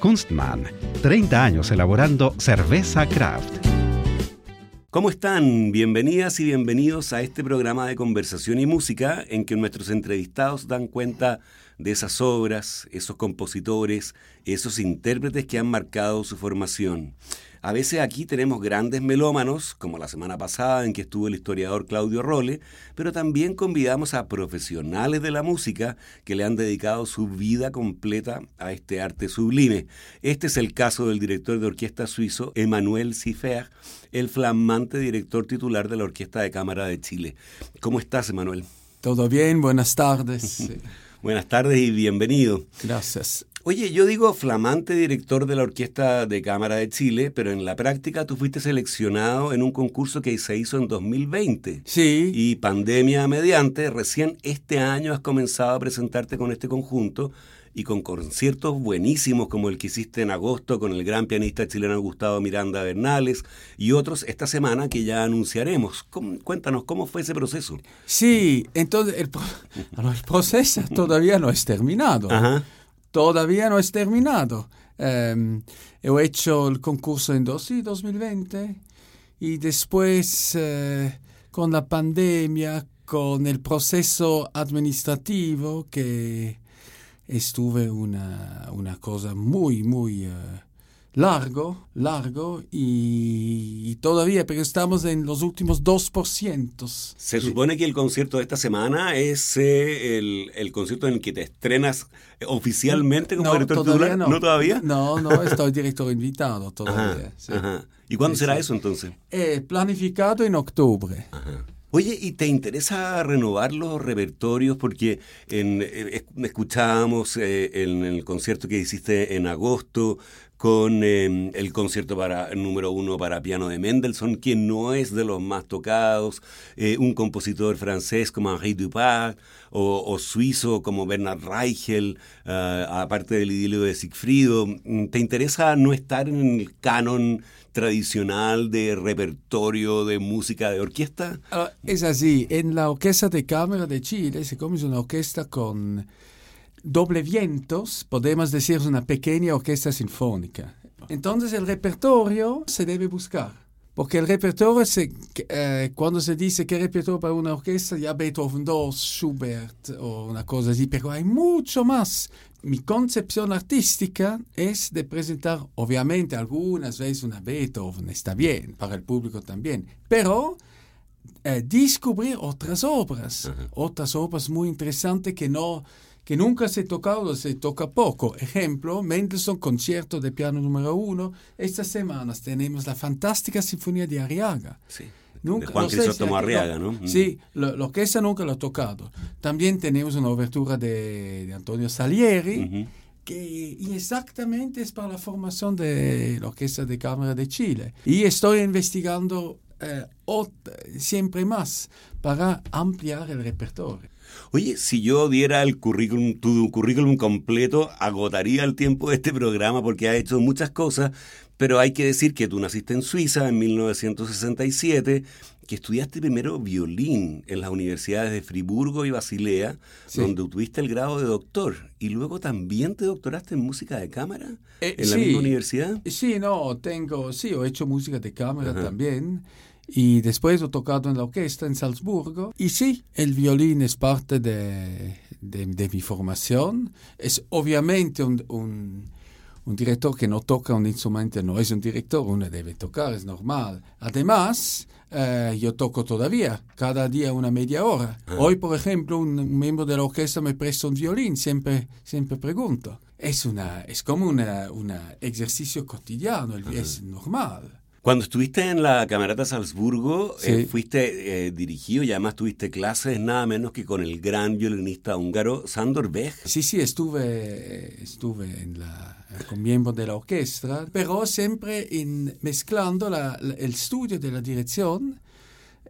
Kunstmann, 30 años elaborando cerveza craft. ¿Cómo están? Bienvenidas y bienvenidos a este programa de conversación y música en que nuestros entrevistados dan cuenta de esas obras, esos compositores, esos intérpretes que han marcado su formación. A veces aquí tenemos grandes melómanos, como la semana pasada en que estuvo el historiador Claudio Role, pero también convidamos a profesionales de la música que le han dedicado su vida completa a este arte sublime. Este es el caso del director de orquesta suizo Emmanuel Siffer, el flamante director titular de la Orquesta de Cámara de Chile. ¿Cómo estás, Emmanuel? Todo bien, buenas tardes. buenas tardes y bienvenido. Gracias. Oye, yo digo flamante director de la Orquesta de Cámara de Chile, pero en la práctica tú fuiste seleccionado en un concurso que se hizo en 2020. Sí. Y pandemia mediante, recién este año has comenzado a presentarte con este conjunto y con conciertos buenísimos como el que hiciste en agosto con el gran pianista chileno Gustavo Miranda Bernales y otros esta semana que ya anunciaremos. Cuéntanos, ¿cómo fue ese proceso? Sí, entonces el, el proceso todavía no es terminado. Ajá todavía no es terminado. Um, he hecho el concurso en dos, sí, 2020 y después uh, con la pandemia, con el proceso administrativo que estuve una, una cosa muy, muy... Uh, largo, largo y, todavía, pero estamos en los últimos 2%. Se supone que el concierto de esta semana es eh, el, concierto en el que te estrenas oficialmente como director titular. No. no. todavía? No, no, estoy director invitado todavía. ¿Y cuándo será eso entonces? Eh, planificado en octubre. Oye, ¿y te interesa renovar los repertorios? Porque en, eh, escuchábamos en el concierto que hiciste en agosto con em, el concierto para número uno para piano de Mendelssohn, que no es de los más tocados, eh, un compositor francés como Henri Dupart, o, suizo como Bernard Reichel, eh, aparte del idilio de Sigfrido. ¿Te interesa no estar en el canon tradicional de repertorio de música de orquesta? Ah, es así, en la Orquesta de Cámara de Chile se come una orquesta con doble vientos, podemos decir es una pequeña orquesta sinfónica. Entonces el repertorio se debe buscar. Porque el repertorio, se, eh, cuando se dice que repertorio para una orquesta, ya Beethoven II, Schubert o una cosa así, pero hay mucho más. Mi concepción artística es de presentar, obviamente, algunas veces una Beethoven, está bien, para el público también, pero eh, descubrir otras obras, otras obras muy interesantes que no que nunca se ha tocado, se toca poco. Ejemplo, Mendelssohn, concierto de piano número uno. Estas semanas tenemos la fantástica sinfonía de Arriaga. Sí. Nunca, de Juan Crisóstomo Arriaga, ¿no? Mm. Sí, lo, lo, que esa nunca lo ha tocado. También tenemos una obertura de, de Antonio Salieri, que y exactamente es para la formación de la Orquesta de Cámara de Chile. Y estoy investigando eh, siempre más para ampliar el repertorio. Oye, si yo diera el currículum, tu currículum completo, agotaría el tiempo de este programa porque ha hecho muchas cosas, pero hay que decir que tú naciste en Suiza en 1967, que estudiaste primero violín en las universidades de Friburgo y Basilea, donde obtuviste el grado de doctor, y luego también te doctoraste en música de cámara eh, en la misma universidad. Sí, no, tengo, sí, he hecho música de cámara también y después he tocado en la orquesta en Salzburgo. Y sí, el violín es parte de, de, mi formación. Es obviamente un, un, un, director que no toca un instrumento, no es un director, uno debe tocar, es normal. Además, eh, yo toco todavía, cada día una media hora. Ah. Hoy, por ejemplo, un, miembro de la orquesta me presta un violín, siempre, siempre pregunto. Es, una, es como un ejercicio cotidiano, es normal. Cuando estuviste en la Camerata Salzburgo, eh, Sí. fuiste eh, dirigido y además tuviste clases nada menos que con el gran violinista húngaro Sandor Bech. Sí, sí, estuve, estuve en la, con miembros de la orquesta, pero siempre in- mezclando la- la- el estudio de la dirección,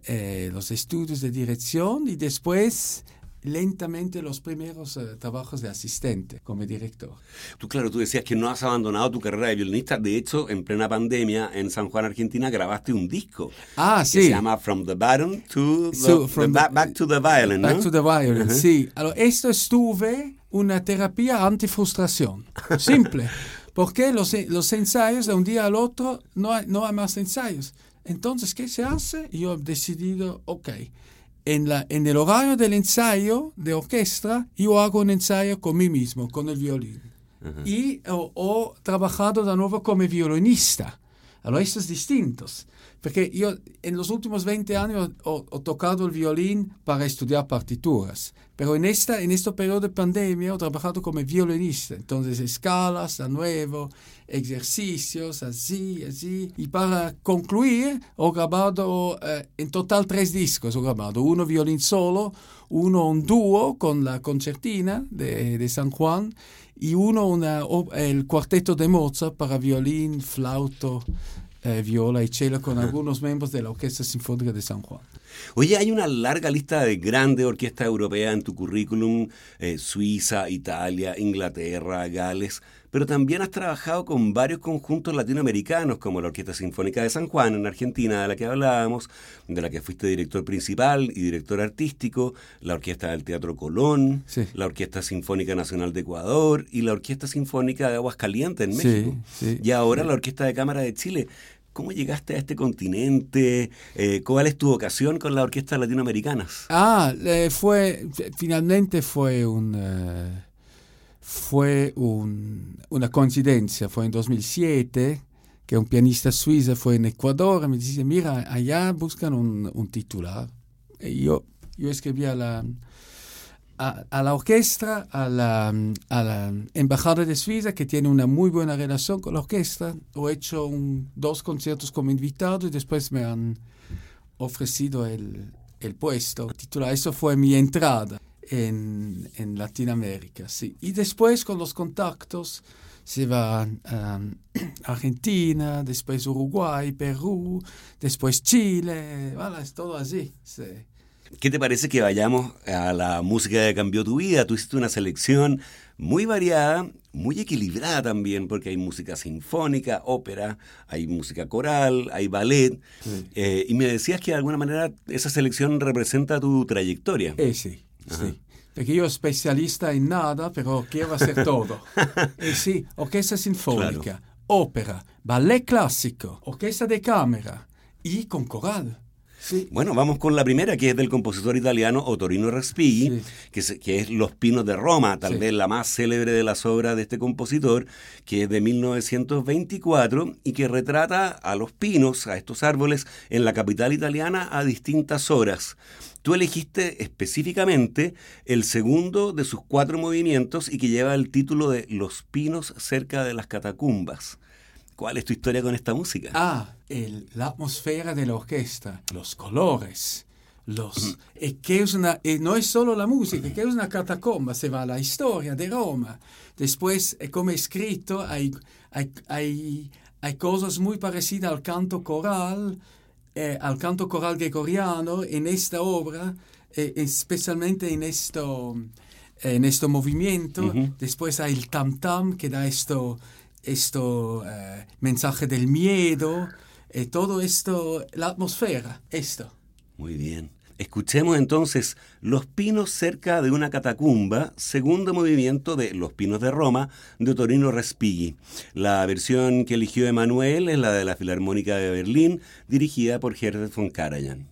eh, los estudios de dirección y después lentamente los primeros eh, trabajos de asistente como director. Tú, claro, tú decías que no has abandonado tu carrera de violinista. De hecho, en plena pandemia, en San Juan, Argentina, grabaste un disco Ah, que sí. se llama From the Baton to the, So, the from ba- the- Back to the Violin, Back ¿no? to the violin, Ajá. sí. Allora, esto estuve una terapia antifrustración. Simple. Porque los, los ensayos de un día al otro no hay, no hay más ensayos. Entonces, ¿qué se hace? Yo he decidido, ok, en, la, en el horario del ensayo de orquesta, yo hago un ensayo con mí mismo, con el violín. Y ho, ho trabajado de nuevo como violinista. Allora, estos distintos. Porque yo en los últimos 20 años ho, ho tocado el violín para estudiar partituras. Pero en, esta, en este periodo de pandemia he trabajado como violinista. Entonces, escalas de nuevo, ejercicios, así, así. Y para concluir, he grabado eh, en total tres discos. He grabado uno violín solo, uno un dúo con la concertina de San Juan y uno una, el cuarteto de Mozart para violín, flauto, eh, viola y cello con algunos miembros de la Orquesta Sinfónica de San Juan. Oye, hay una larga lista de grandes orquestas europeas en tu currículum, eh, Suiza, Italia, Inglaterra, Gales, pero también has trabajado con varios conjuntos latinoamericanos, como la Orquesta Sinfónica de San Juan en Argentina, de la que hablábamos, de la que fuiste director principal y director artístico, la Orquesta del Teatro Colón, Sí. la Orquesta Sinfónica Nacional de Ecuador y la Orquesta Sinfónica de Aguascalientes en México. sí. Y ahora la Orquesta de Cámara de Chile. ¿Cómo llegaste a este continente? Eh, ¿Cuál es tu vocación con las orquestas latinoamericanas? Ah, eh, fue, finalmente fue un... eh, fue un- una coincidencia, fue en 2007 que un pianista suizo fue en Ecuador y me dice, mira, allá buscan un, titular. Y yo, escribí a la, orquesta, a la, embajada de Suiza, que tiene una muy buena relación con la orquesta. He hecho dos conciertos como invitado y después me han ofrecido el, el puesto titular. Eso fue mi entrada en, en Latinoamérica, sí. Y después con los contactos se va a Argentina, después Uruguay, Perú, después Chile, voilà, es todo así. sí. ¿Qué te parece que vayamos a la música que cambió tu vida? Tú hiciste una selección muy variada, muy equilibrada también, porque hay música sinfónica, ópera, hay música coral, hay ballet. Eh, y me decías que de alguna manera esa selección representa tu trayectoria. Eh sí, sí. Perché io specialista in nada, però quiero hacer todo. eh sì, orchestra sinfonica, ópera, ballet clásico, orquesta de cámara y con coral. Sí. Bueno, vamos con la primera, que es del compositor italiano Otorino Respighi, Sí. que, se- que es Los Pinos de Roma, tal Sí. vez la más célebre de las obras de este compositor, que es de 1924 y que retrata a los pinos, a estos árboles, en la capital italiana a distintas horas. Tú elegiste específicamente el segundo de sus cuatro movimientos y que lleva el título de Los Pinos cerca de las catacumbas. ¿Cuál es tu historia con esta música? Ah, el- la atmósfera de la orquesta, los colores, los... e che es una, e no es solo la música, che es una catacomba, se va la historia de Roma. Después, eh, como escrito, hay, hay, hay, hay cosas muy parecidas al canto coral, eh, al canto coral gregoriano en esta obra, eh, especialmente en esto, en este movimiento. Después hay el tam tam que da esto, esto eh, mensaje del miedo, eh, todo esto, la atmósfera, esto. Muy bien. Escuchemos entonces Los Pinos cerca de una catacumba, segundo movimiento de Los Pinos de Roma de Torino Respighi. La versión que eligió Emanuel es la de la Filarmónica de Berlín, dirigida por Herbert von Karajan.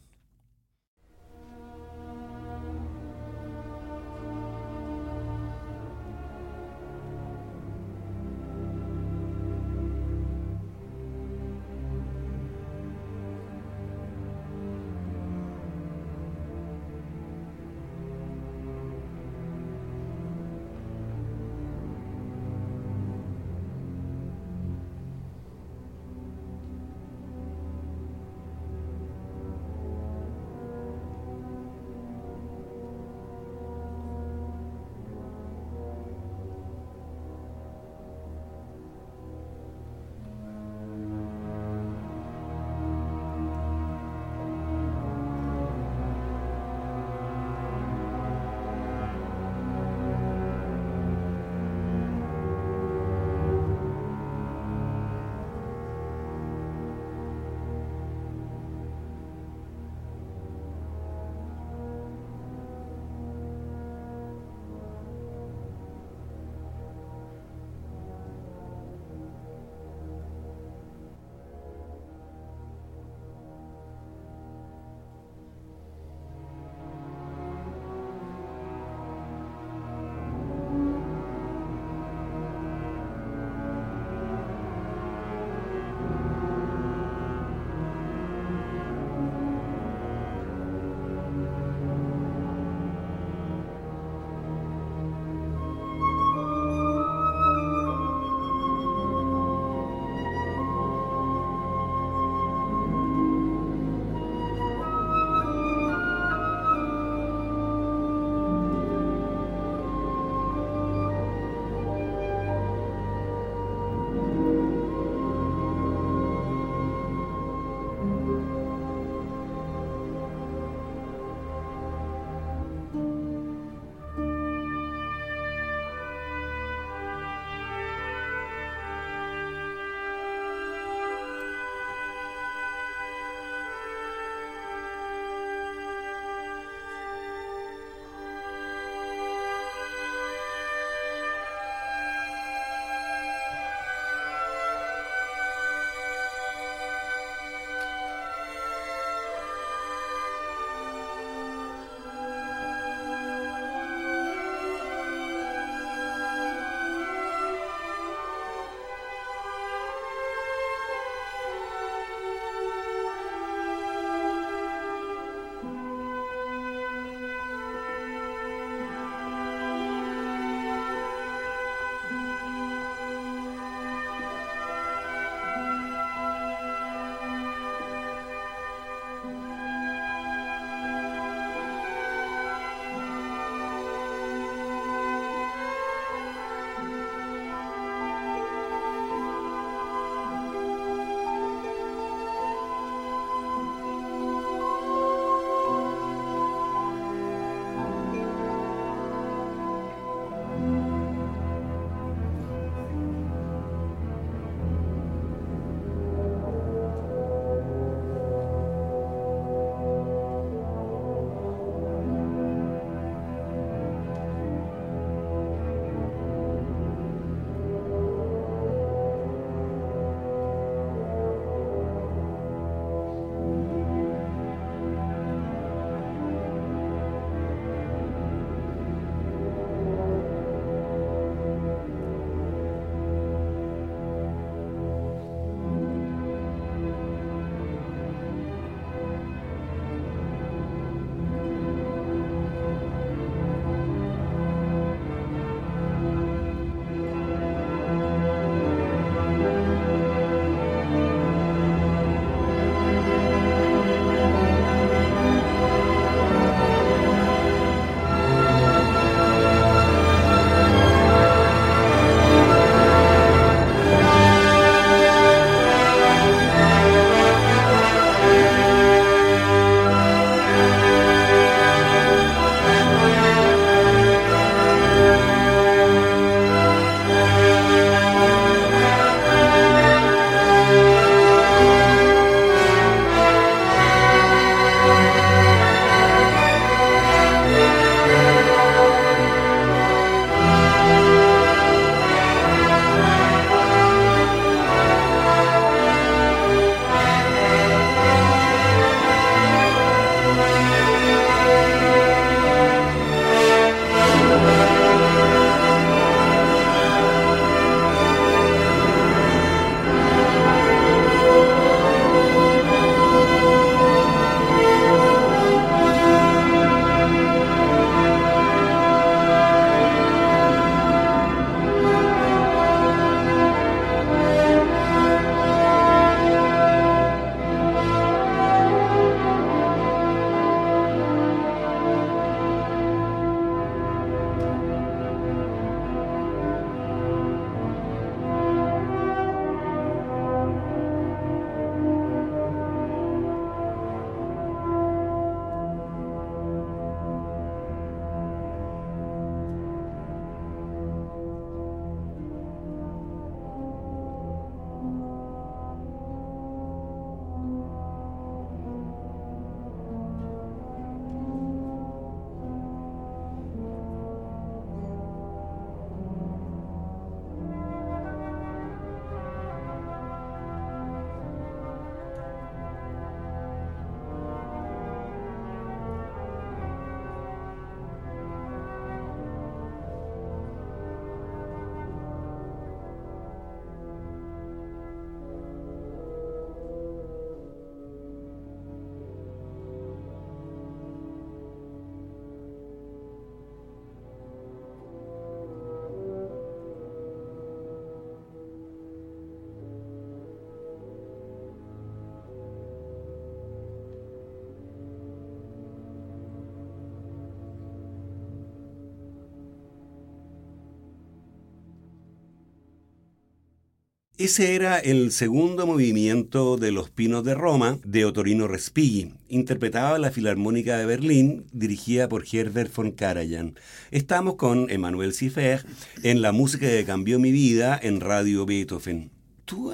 Ese era el segundo movimiento de Los Pinos de Roma de Otorino Respighi, interpretado en la Filarmónica de Berlín, dirigida por Herbert von Karajan. Estamos con Emmanuel Ciffer en La música que cambió mi vida en Radio Beethoven. Tú,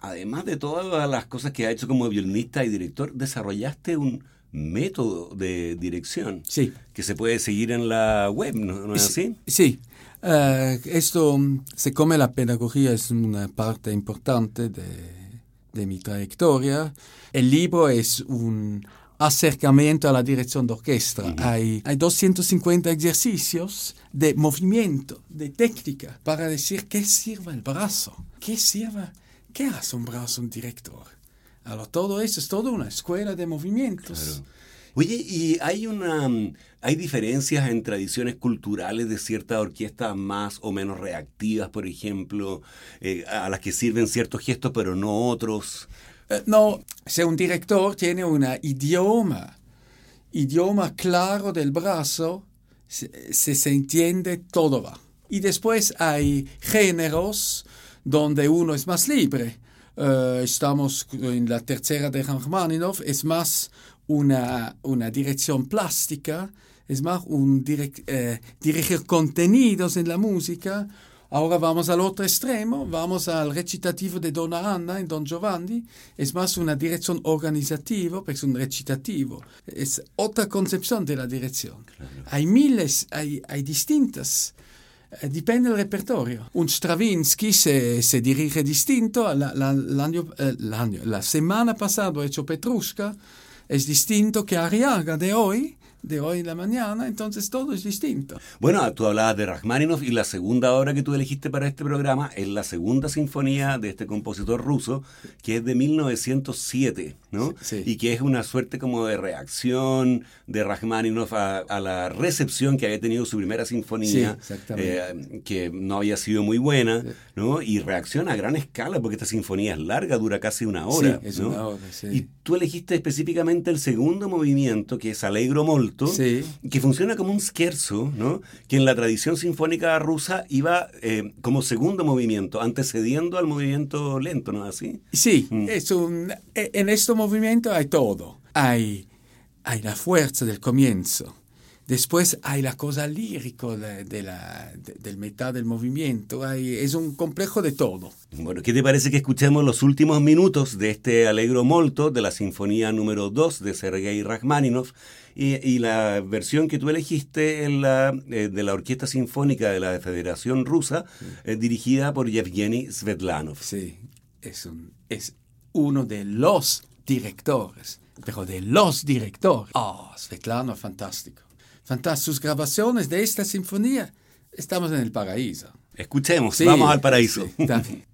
además de todas las cosas que ha hecho como violinista y director, desarrollaste un método de dirección sí. que se puede seguir en la web, ¿no, es así? Sí. Uh, esto, siccome la pedagogía es una parte importante de, de, mi trayectoria, el libro es un acercamiento a la dirección de orquesta. Uh -huh. hay, hay 250 ejercicios de movimiento, de técnica, para decir qué sirve el brazo, qué sirve, qué hace un brazo un director. Ahora, todo eso es toda una escuela de movimientos. Claro. Oye, ¿y hay una hay diferencias en tradiciones culturales de ciertas orquestas más o menos reactivas, por ejemplo, eh, a las que sirven ciertos gestos pero no otros? Uh, no, si un director tiene un idioma, idioma claro del brazo, se, entiende, todo va. Y después hay géneros donde uno es más libre. Uh, estamos en la tercera de Rachmaninoff, es más una, una dirección plástica, es más un direct, eh, dirigir contenidos en la música. Ahora vamos al otro extremo, vamos al recitativo de Donna Anna en Don Giovanni, es más una dirección organizativa, porque es un recitativo, es otra concepción de la dirección. Claro. Hay miles, hay, hay distintas. Eh, dipende del repertorio. Un Stravinsky se, se dirige distinto. La, la, eh, la semana pasada he hecho Petrushka, es distinto que Arriaga de hoy, de hoy en la mañana, entonces todo es distinto. Bueno, tú hablabas de Rachmaninoff y la segunda obra que tú elegiste para este programa es la segunda sinfonía de este compositor ruso, que es de 1907, ¿no? Sí. Y que es una suerte como de reacción de Rachmaninoff a, a la recepción que había tenido su primera sinfonía, sí, eh, que no había sido muy buena, Sí. ¿no? Y reacciona a gran escala, porque esta sinfonía es larga, dura casi una hora. Sí, es ¿no? una hora, sí. Y tú elegiste específicamente el segundo movimiento, que es Allegro Molto, Sí. que funciona como un scherzo, ¿no? que en la tradición sinfónica rusa iba eh, como segundo movimiento, antecediendo al movimiento lento, ¿no es así? Sí, Mm. es un, e- en este movimiento hay todo. Hay, hay la fuerza del comienzo. Después hay la cosa lírica de, de la, de- del mitad del movimiento. Hay, es un complejo de todo. Bueno, ¿qué te parece que escuchemos los últimos minutos de este Allegro Molto de la Sinfonía número 2 de Sergei Rachmaninoff y, y la versión que tú elegiste en la, eh, de la Orquesta Sinfónica de la Federación Rusa, eh, dirigida por Yevgeny Svetlanov? Sí, es, un, es uno de los directores, pero de los directores. Oh, Svetlana, fantástico. Fantástico. Sus grabaciones de esta sinfonía, estamos en el paraíso. Escuchemos, Sí, vamos al paraíso. sí,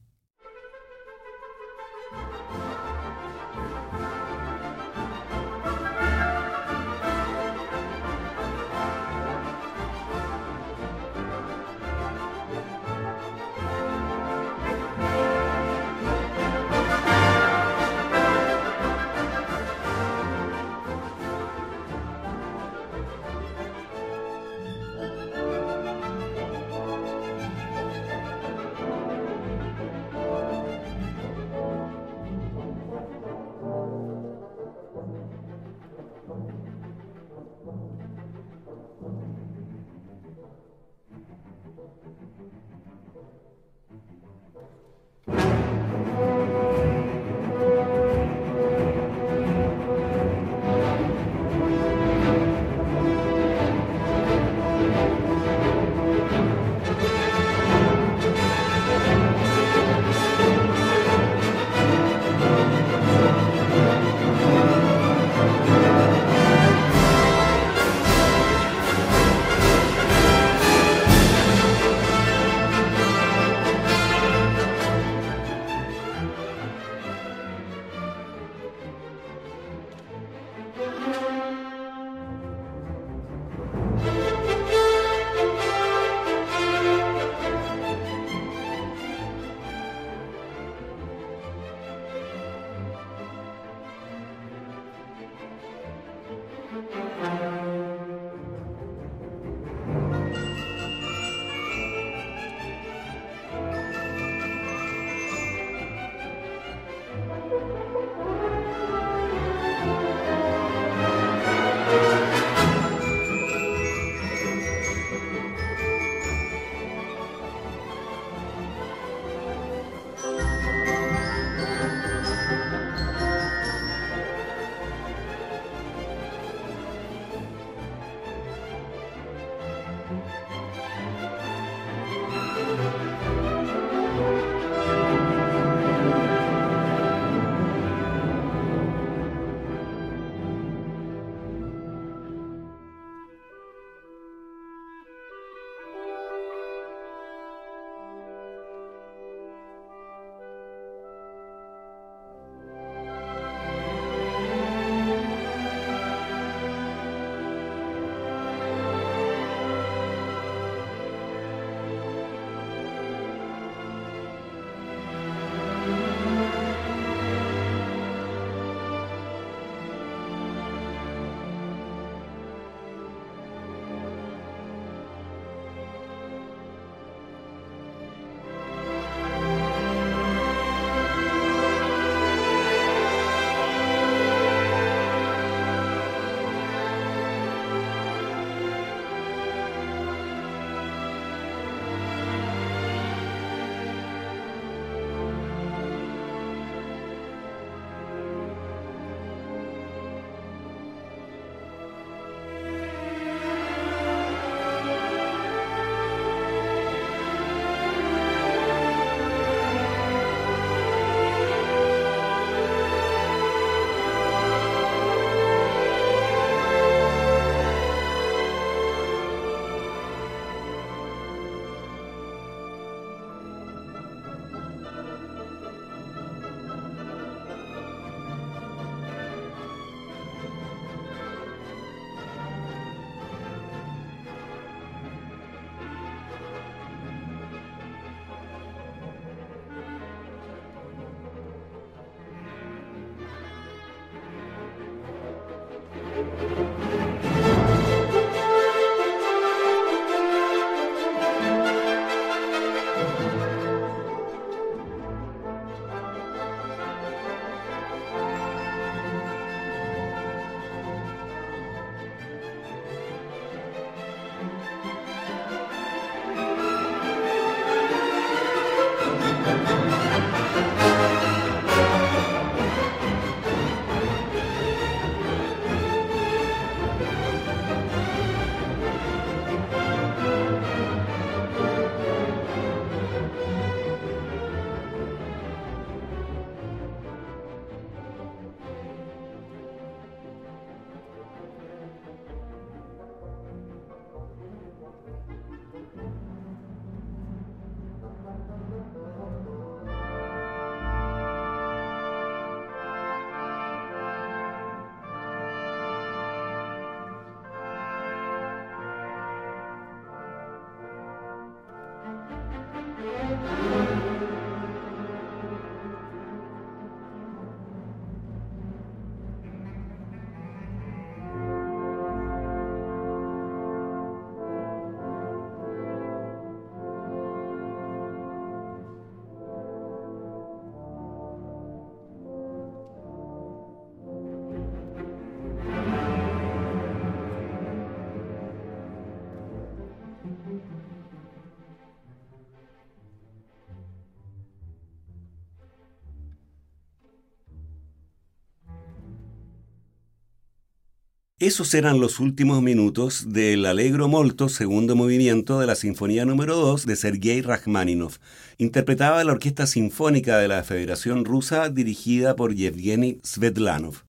Esos eran los últimos minutos del Allegro Molto, segundo movimiento de la Sinfonía número 2 de Sergei Rachmaninoff. Interpretaba la Orquesta Sinfónica de la Federación Rusa dirigida por Yevgeny Svetlanov.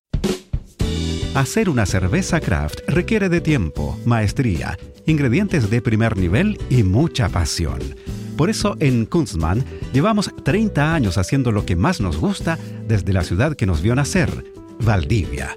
Hacer una cerveza craft requiere de tiempo, maestría, ingredientes de primer nivel y mucha pasión. Por eso en Kunstmann llevamos 30 años haciendo lo que más nos gusta desde la ciudad que nos vio nacer, Valdivia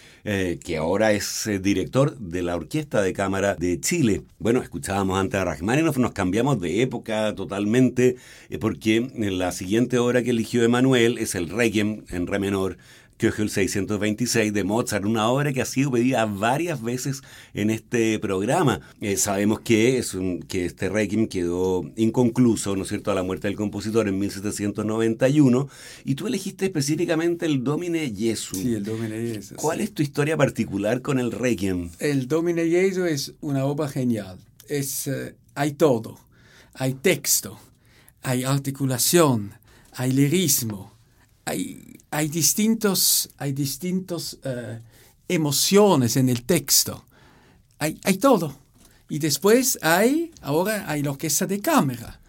eh, que ahora es eh, director de la Orquesta de Cámara de Chile. Bueno, escuchábamos antes a Rachmaninoff, nos cambiamos de época totalmente, eh, porque la siguiente obra que eligió Emanuel es el Requiem en re menor, Köchel 626 de Mozart, una obra que ha sido pedida varias veces en este programa. Eh, sabemos que, es que este Requiem quedó inconcluso, ¿no es cierto?, a la muerte del compositor en 1791, y tú elegiste específicamente el Domine Jesu. Sí, el Domine Jesu. ¿Cuál es tu historia particular con el Requiem? El Domine Jesu es una obra genial. Es, eh, hay todo. Hay texto, hay articulación, hay lirismo, hay hay distintos, hay distintos eh, emociones en el texto. Hay, hay, todo. Y después hay, ahora hay la orquesta de cámara.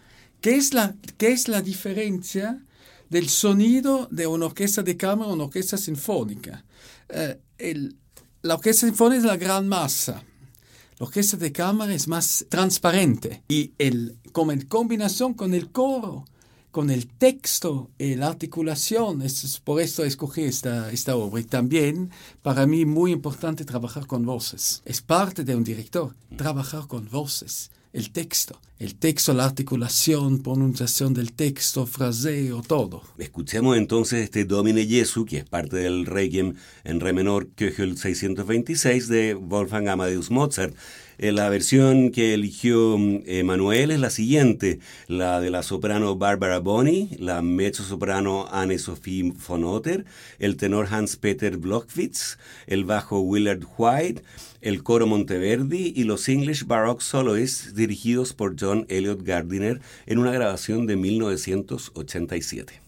¿Qué es la, qué es la diferencia del sonido de una orquesta de cámara a una orquesta sinfónica? Eh, la orquesta sinfónica es la gran masa. La orquesta de cámara es más transparente y el, como en combinación con el coro con el texto y la articulación. Es, por esto escogí esta, esta obra. Y también, para mí, muy importante trabajar con voces. Es parte de un director, trabajar con voces. El texto, el texto, la articulación, pronunciación del texto, fraseo, todo. Escuchemos entonces este Domine Jesu, que es parte del Requiem en re menor Köchel 626 de Wolfgang Amadeus Mozart. Eh, la versión que eligió mm, Manuel es la siguiente, la de la soprano Barbara Boni, la mezzo-soprano Anne-Sophie von Otter, el tenor Hans-Peter Blockwitz, el bajo Willard White, el coro Monteverdi y los English Baroque Soloists dirigidos por John Elliot Gardiner en una grabación de 1987.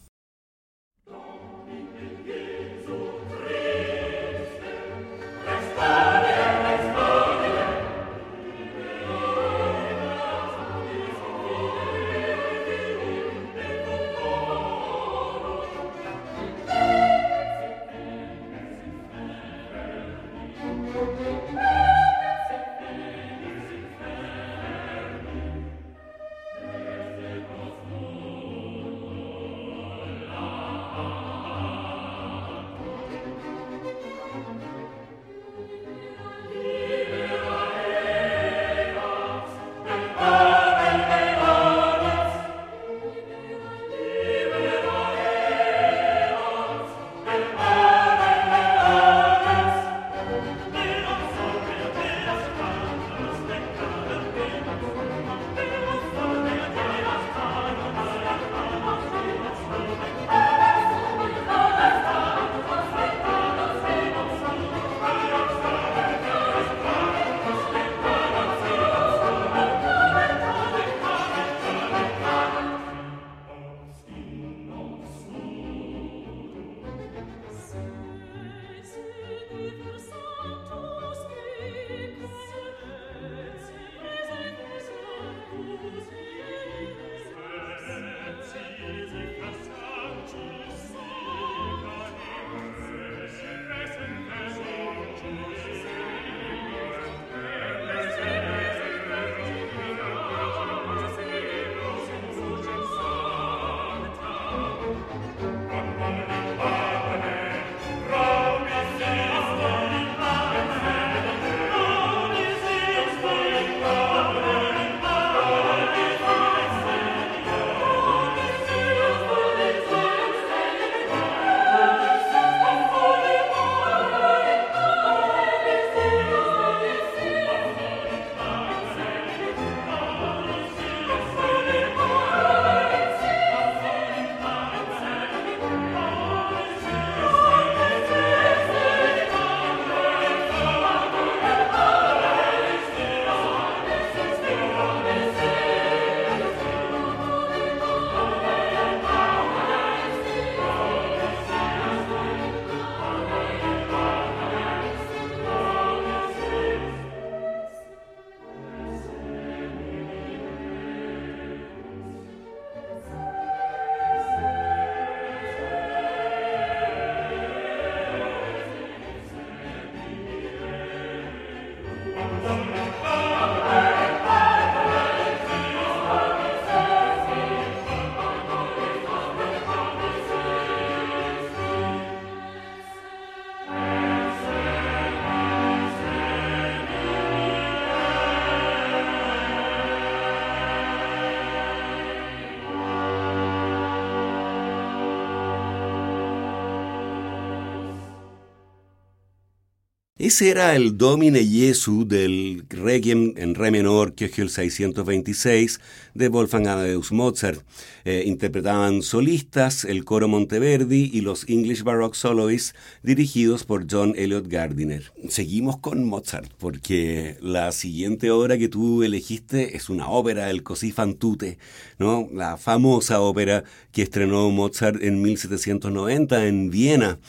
Ese era el Domine Jesu del Requiem en Re menor, que es el 626 de Wolfgang Amadeus Mozart. Eh, interpretaban solistas, el coro Monteverdi y los English Baroque Soloists dirigidos por John Elliot Gardiner. Seguimos con Mozart porque la siguiente obra que tú elegiste es una ópera, el Così fan tutte, ¿no? la famosa ópera que estrenó Mozart en 1790 en Viena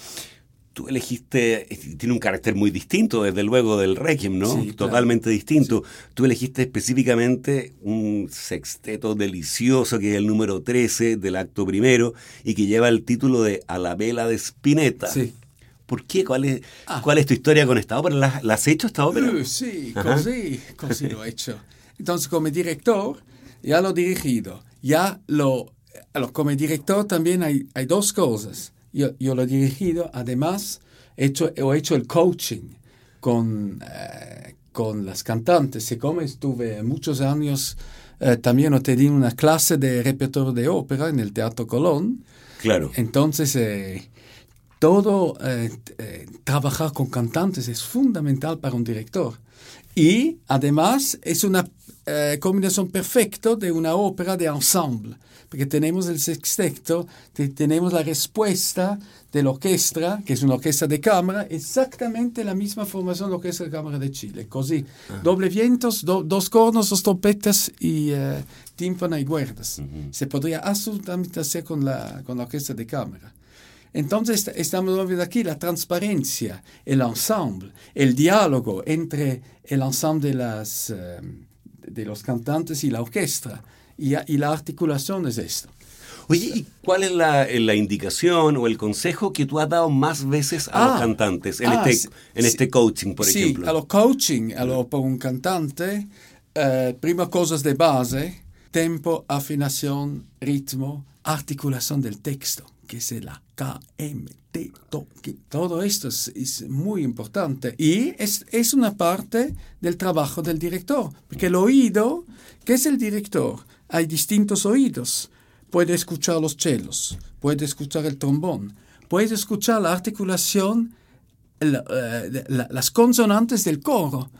tú elegiste, tiene un carácter muy distinto, desde luego, del Requiem, ¿no? Totalmente distinto. Tú elegiste específicamente un sexteto delicioso, que es el número 13 del acto primero, y que lleva el título de A la vela de Spinetta. Sí. ¿Por qué? ¿Cuál es, ah. ¿Cuál es tu historia con esta ópera? ¿La, has hecho esta ópera? Uh, sí, così, così lo he hecho. Entonces, como director, ya lo he dirigido. Ya lo... Como director también hay, hay dos cosas yo, lo he dirigido, además he hecho, he hecho el coaching con, eh, con las cantantes. Y como estuve muchos años, eh, también te di una clase de repertorio de ópera en el Teatro Colón. Claro. Entonces, eh, todo trabajar con cantantes es fundamental para un director. Y además es una combinación perfecta de una ópera de ensemble porque tenemos el sexteto, tenemos la respuesta de la orquesta, que es una orquesta de cámara, exactamente la misma formación de la orquesta de cámara de Chile. Così, ah. doble vientos, dos cornos, dos trompetas y uh, tímpano y cuerdas. Se podría absolutamente hacer con la, con la orquesta de cámara. Entonces estamos viendo aquí la transparencia, el ensemble, el diálogo entre el ensemble de, las, uh, de los cantantes y la orquesta y, la articulación es esto. Oye, ¿y cuál es la, la, indicación o el consejo que tú has dado más veces a los ah, cantantes en, ah, este, en este coaching, por ejemplo? Sí, a los coaching, a lo, por un cantante, eh, prima cosas de base, tempo, afinación, ritmo, articulación del texto, que es la Todo esto es, es, muy importante y es, es una parte del trabajo del director, porque el oído, ¿qué es el director? hay distintos oídos. Puede escuchar los chelos, puede escuchar el trombón, puede escuchar la articulación, eh, las consonantes del coro.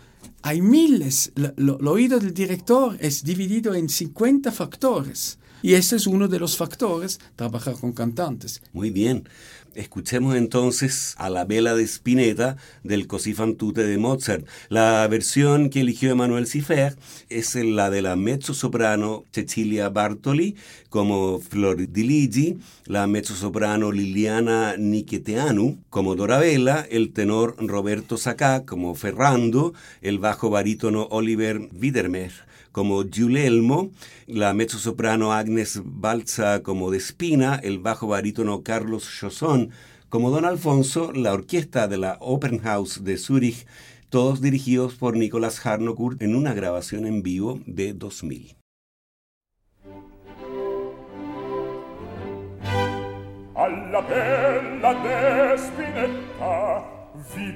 Hay miles. el oído del director es dividido en 50 factores. Y ese es uno de los factores, trabajar con cantantes. Muy bien. Escuchemos entonces a la vela de Spinetta del Così fan tutte de Mozart. La versión que eligió Emanuel Cifer es la de la mezzo-soprano Cecilia Bartoli como Flor di Ligi, la mezzo-soprano Liliana Nicheteanu como Dorabella, el tenor Roberto Sacá como Ferrando, el bajo barítono Oliver Widermer como Giulelmo, la mezzo-soprano Agnes Balza como Despina, el bajo barítono Carlos Chosson como Don Alfonso, la orquesta de la Opernhaus de Zúrich, todos dirigidos por Nicolás Harnoncourt en una grabación en vivo de 2000. Alla vi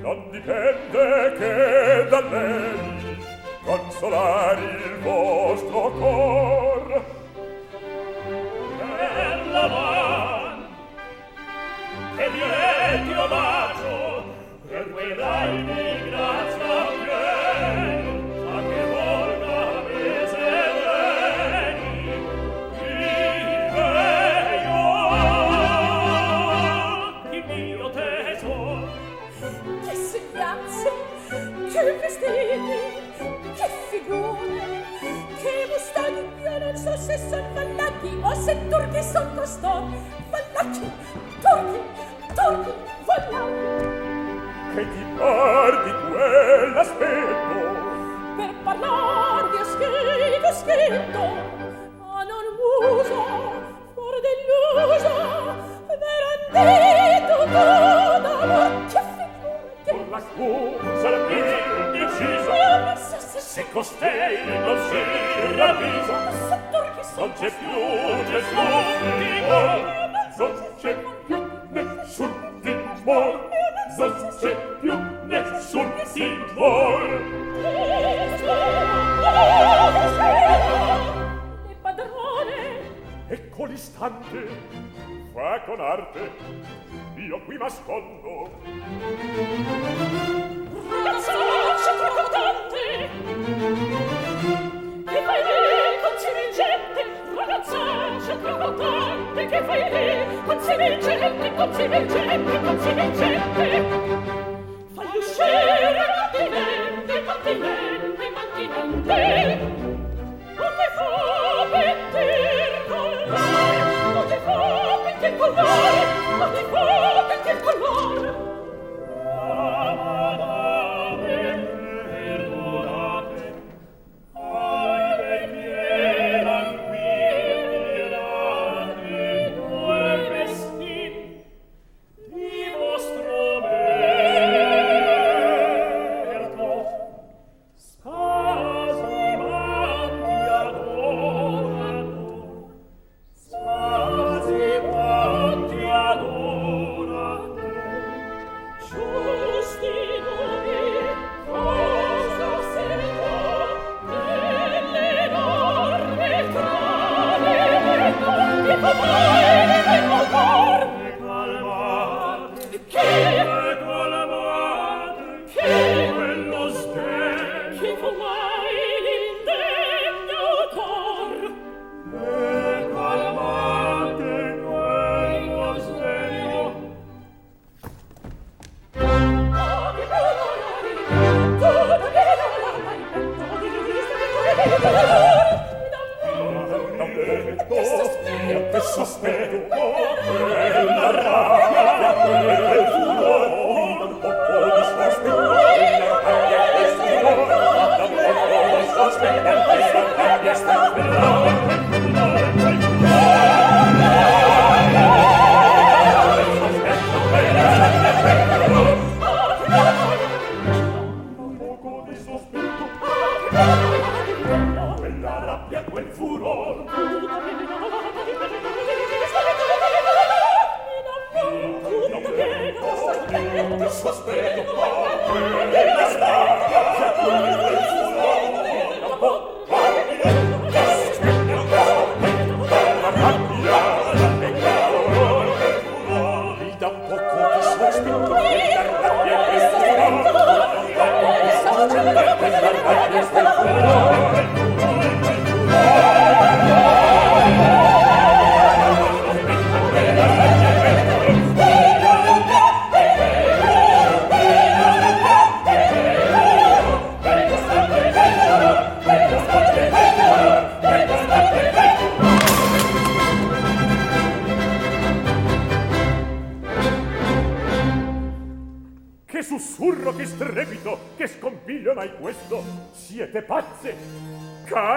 non dipende che da lei consolare il vostro cor. Per la van che mi retti omaggio per quei dai di grazia vedi che figure che mustaghi io non so se son o se turchi son costò vallacchi turchi turchi vallacchi che ti par di quell'aspetto? Per parlarvi ho scritto ho muso fuor dell'uso verandetto tutta ma che figure che se costei non si ravvisa non c'è più nessun timore non c'è più nessun timore. Non c'è più nessun timore. E padrone. Ecco l'istante fa con arte io qui m'ascondo. Ragazzi, non c'è troppo tempo! colore, ma ti vuole che colore. Ah, ah, ah.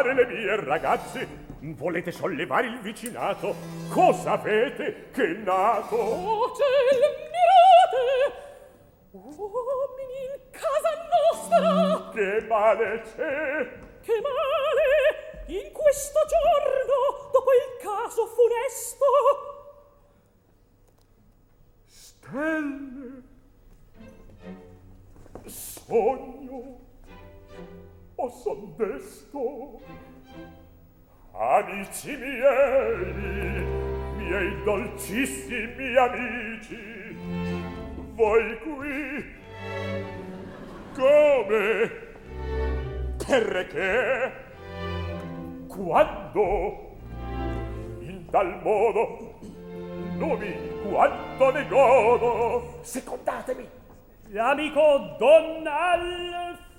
Ti fa pentir colore volete sollevare il vicinato? Cosa avete che nato? Oh ciel mirate! Oh in casa nostra! Che male c'è? Che male! In questo giorno dopo il caso funesto! Stelle sogno o son desto. Amici miei, miei dolcissimi amici, voi qui, come, perché, quando, in tal modo, nomi quanto ne godo, secondatemi, l'amico Don Alfonso,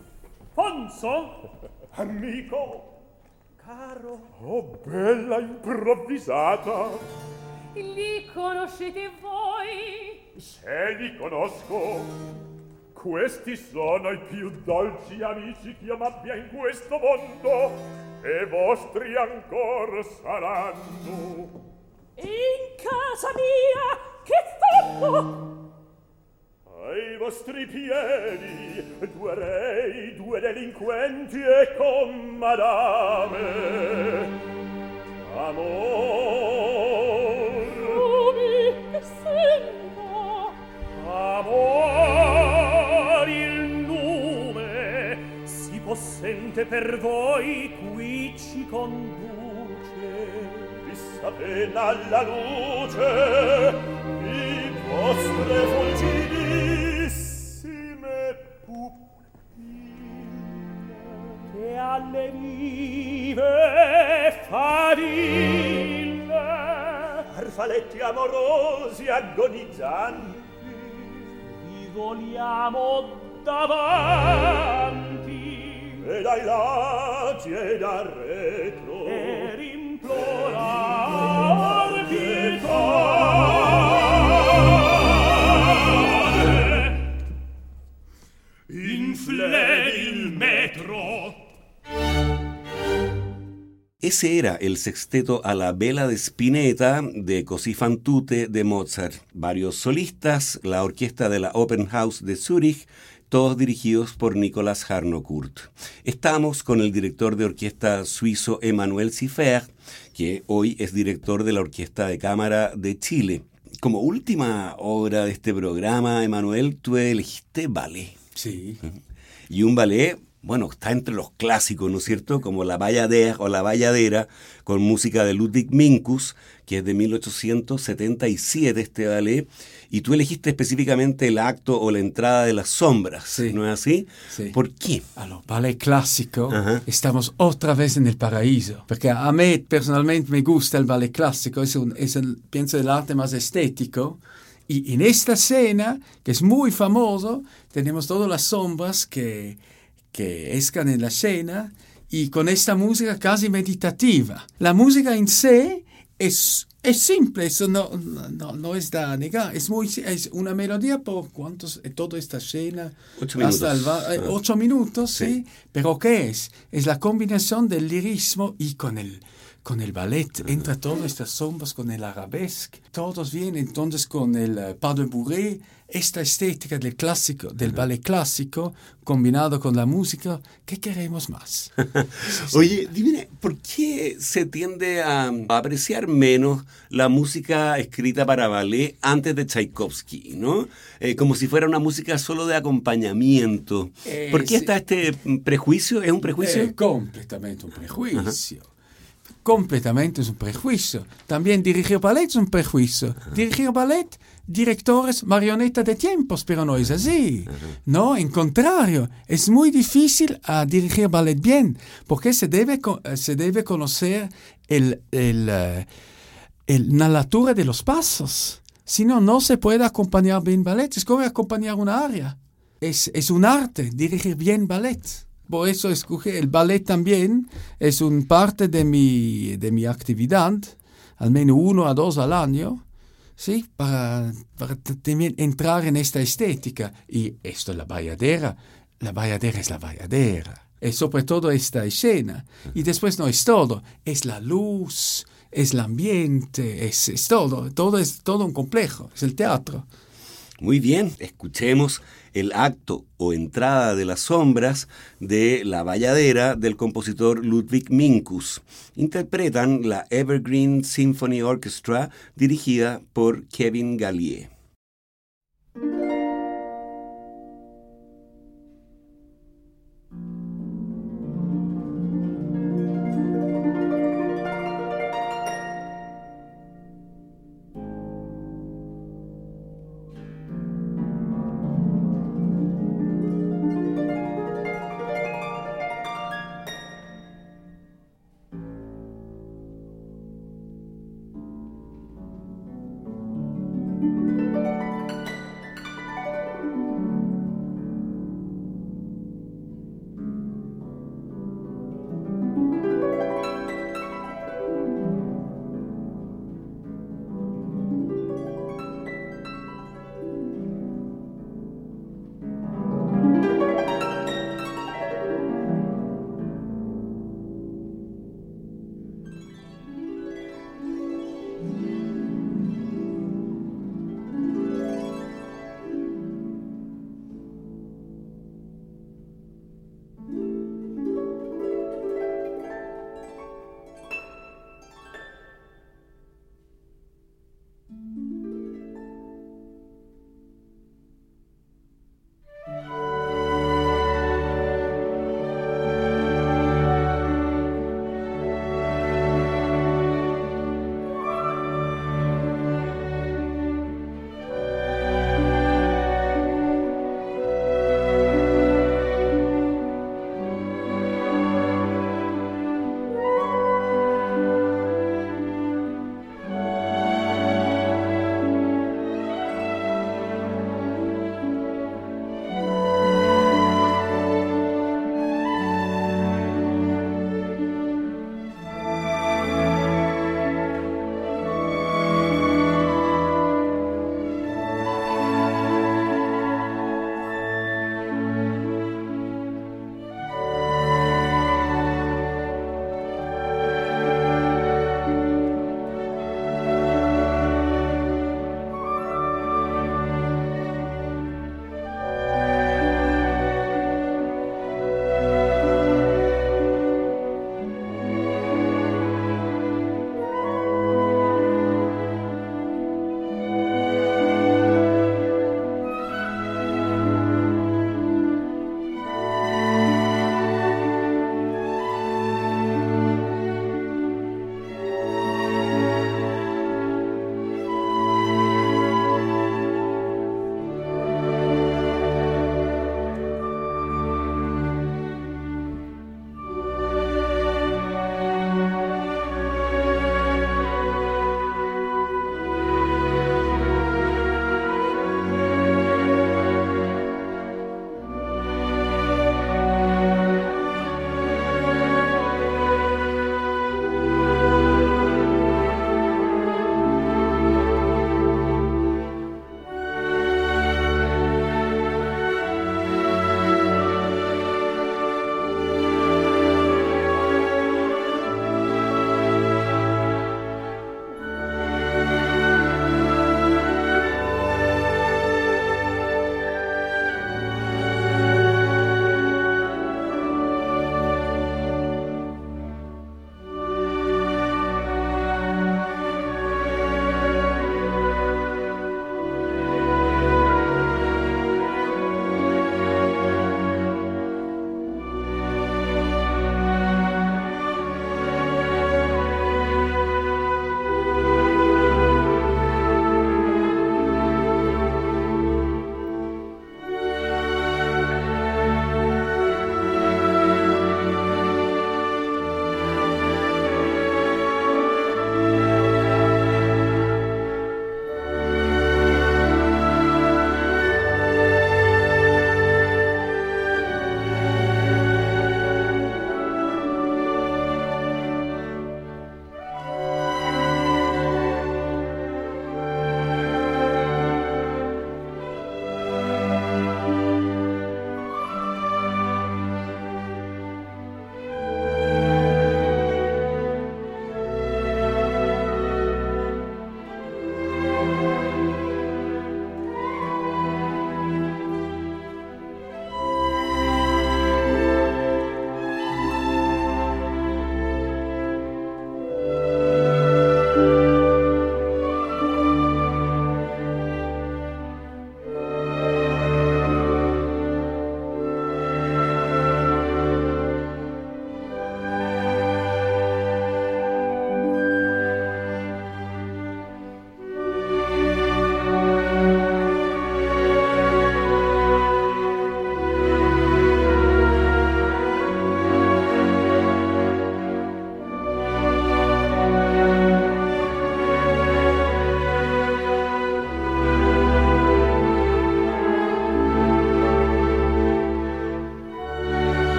amico, caro. Oh, bella improvvisata! Li conoscete voi? Se li conosco, questi sono i più dolci amici che io m'abbia in questo mondo e vostri ancor saranno. In casa mia, che fatto? vostri piedi due rei, due delinquenti e con madame. Amor. Come che sento amor il nome si possente per voi qui ci conduce. Vista pena alla luce i vostre fulgine alle vive faville arfaletti amorosi agonizzanti. Vi vogliamo davanti. E dai lati e da retro. E rimplorar pietà Ese era el sexteto a la vela de Spinetta de Così fan tutte de Mozart. Varios solistas, la orquesta de la Open House de Zúrich, todos dirigidos por Nicolas Harnoncourt. Estamos con el director de orquesta suizo Emmanuel Siffer, que hoy es director de la Orquesta de Cámara de Chile. Como última obra de este programa, Emmanuel, tú elegiste ballet. Sí. Y un ballet bueno, está entre los clásicos, ¿no es cierto? Como La Bayadera o La Bayadera, con música de Ludwig Minkus, que es de 1877 este ballet, y tú elegiste específicamente el acto o la entrada de las sombras, Sí. ¿no es así? Sí. ¿Por qué? Alors, ballet clásico, Ajá. estamos otra vez en el paraíso. Porque a mí personalmente me gusta el ballet clásico, es, un, es el, pienso, el arte más estético. Y en esta escena, que es muy famoso, tenemos todas las sombras que, que escan en la escena y con esta música casi meditativa. La música en sí es, es simple, eso no, no, no es de negar. Es, muy, es una melodía por cuántos, toda esta escena. Ocho hasta minutos. el eh, ocho minutos, Sí. sí. Pero ¿qué es? Es la combinación del lirismo y con el, con el ballet. Entra todas estas sombras con el arabesque. Todos vienen entonces con el eh, pas de bourrée. Esta estética del clásico, del ballet clásico, combinado con la música. ¿Qué queremos más? Oye, dime, ¿por qué se tiende a, apreciar menos la música escrita para ballet antes de Tchaikovsky, ¿no? Eh, como si fuera una música solo de acompañamiento. Eh, ¿Por qué sí. está este prejuicio? ¿Es un prejuicio? Es completamente un prejuicio. Completamente es un prejuicio. También dirigir ballet es un prejuicio. Dirigir ballet, directores marioneta de tiempos, pero no es así. No, en contrario, es muy difícil a dirigir ballet bien, porque se debe, eh, se debe conocer el, el, eh, el- la natura de los pasos. Si no, no se puede acompañar bien ballet. Es como acompañar una aria. Es, es un arte dirigir bien ballet. Por eso escogí el ballet también. Es un parte de mi, de mi actividad, al menos uno a dos al año, ¿sí? para, también entrar en esta estética. Y esto es la bayadera. La bayadera es la bayadera. Es sobre todo esta escena. Y después no es todo. Es la luz, es el ambiente, es, es todo. Todo es todo un complejo. Es el teatro. Muy bien, escuchemos el acto o entrada de las sombras de La Valladera del compositor Ludwig Minkus. Interpretan la Evergreen Symphony Orchestra dirigida por Kevin Gallier.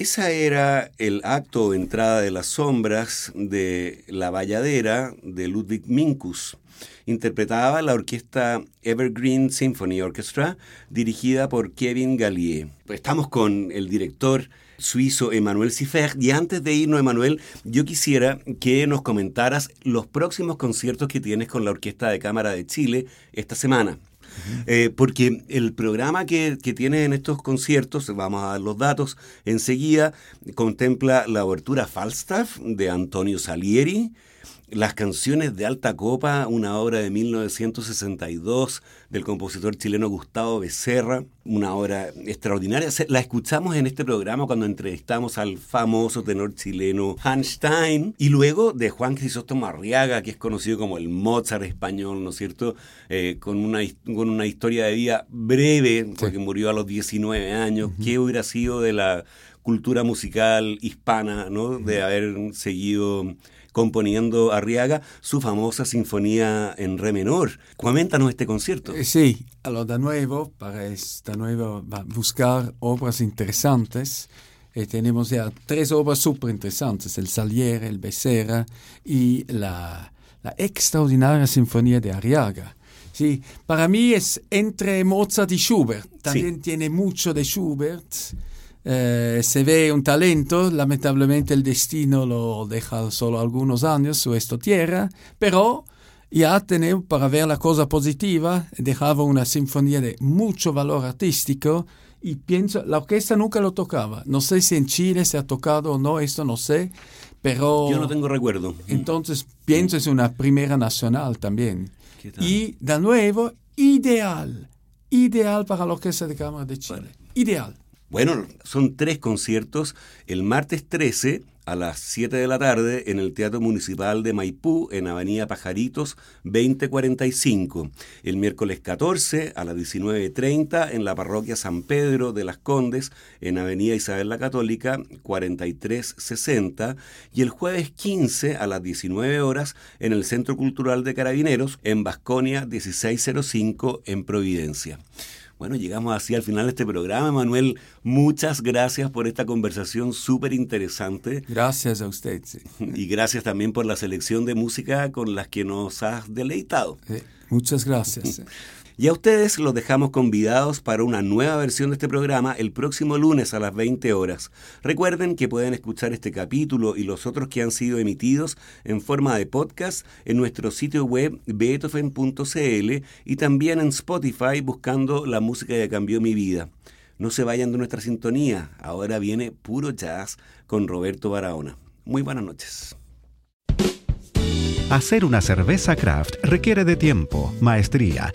Esa era el acto entrada de las sombras de La Valladera de Ludwig Minkus. Interpretaba la orquesta Evergreen Symphony Orchestra, dirigida por Kevin Gallier. Estamos con el director suizo Emmanuel Sifer. Y antes de irnos, Emmanuel, yo quisiera que nos comentaras los próximos conciertos que tienes con la Orquesta de Cámara de Chile esta semana. Eh, porque el programa que, que tiene en estos conciertos, vamos a dar los datos enseguida, contempla la obertura Falstaff de Antonio Salieri, las canciones de Alta Copa, una obra de 1962 del compositor chileno Gustavo Becerra, una obra extraordinaria. La escuchamos en este programa cuando entrevistamos al famoso tenor chileno Hans Stein y luego de Juan Crisóstomo Arriaga, que es conocido como el Mozart español, ¿no es cierto? Eh, con, una, con una historia de vida breve, porque murió a los 19 años. ¿Qué hubiera sido de la cultura musical hispana, ¿no? De haber seguido componiendo Arriaga su famosa sinfonía en re menor. Coméntanos este concierto. Eh, sí, alors de nuevo, para esta nueva buscar obras interesantes. Eh, tenemos ya tres obras súper interesantes, el Salieri, el Becerra y la, la extraordinaria sinfonía de Arriaga. Sí, para mí es entre Mozart y Schubert. También tiene mucho de Schubert. Eh, se ve un talento, lamentablemente el destino lo deja solo algunos años su esta tierra, pero ya tenemos, para ver la cosa positiva, dejaba una sinfonía de mucho valor artístico y pienso, la orquesta nunca lo tocaba. No sé si en Chile se ha tocado o no, esto no sé, pero... Yo no tengo recuerdo. Entonces pienso es una primera nacional también. Y de nuevo, ideal, ideal para la Orquesta de Cámara de Chile. Ideal. Bueno, son tres conciertos. El martes 13 a las 7 de la tarde en el Teatro Municipal de Maipú, en Avenida Pajaritos 2045. El miércoles 14 a las 19.30 en la Parroquia San Pedro de las Condes, en Avenida Isabel la Católica 4360. Y el jueves 15 a las 19 horas en el Centro Cultural de Carabineros, en Basconia 1605, en Providencia. Bueno, llegamos así al final de este programa. Manuel, muchas gracias por esta conversación súper interesante. Gracias a usted. Y gracias también por la selección de música con las que nos has deleitado. muchas gracias. Y a ustedes los dejamos convidados para una nueva versión de este programa el próximo lunes a las 20 horas. Recuerden que pueden escuchar este capítulo y los otros que han sido emitidos en forma de podcast en nuestro sitio web beethoven.cl y también en Spotify buscando la música que cambió mi vida. No se vayan de nuestra sintonía, ahora viene puro jazz con Roberto Barahona. Muy buenas noches. Hacer una cerveza craft requiere de tiempo, maestría,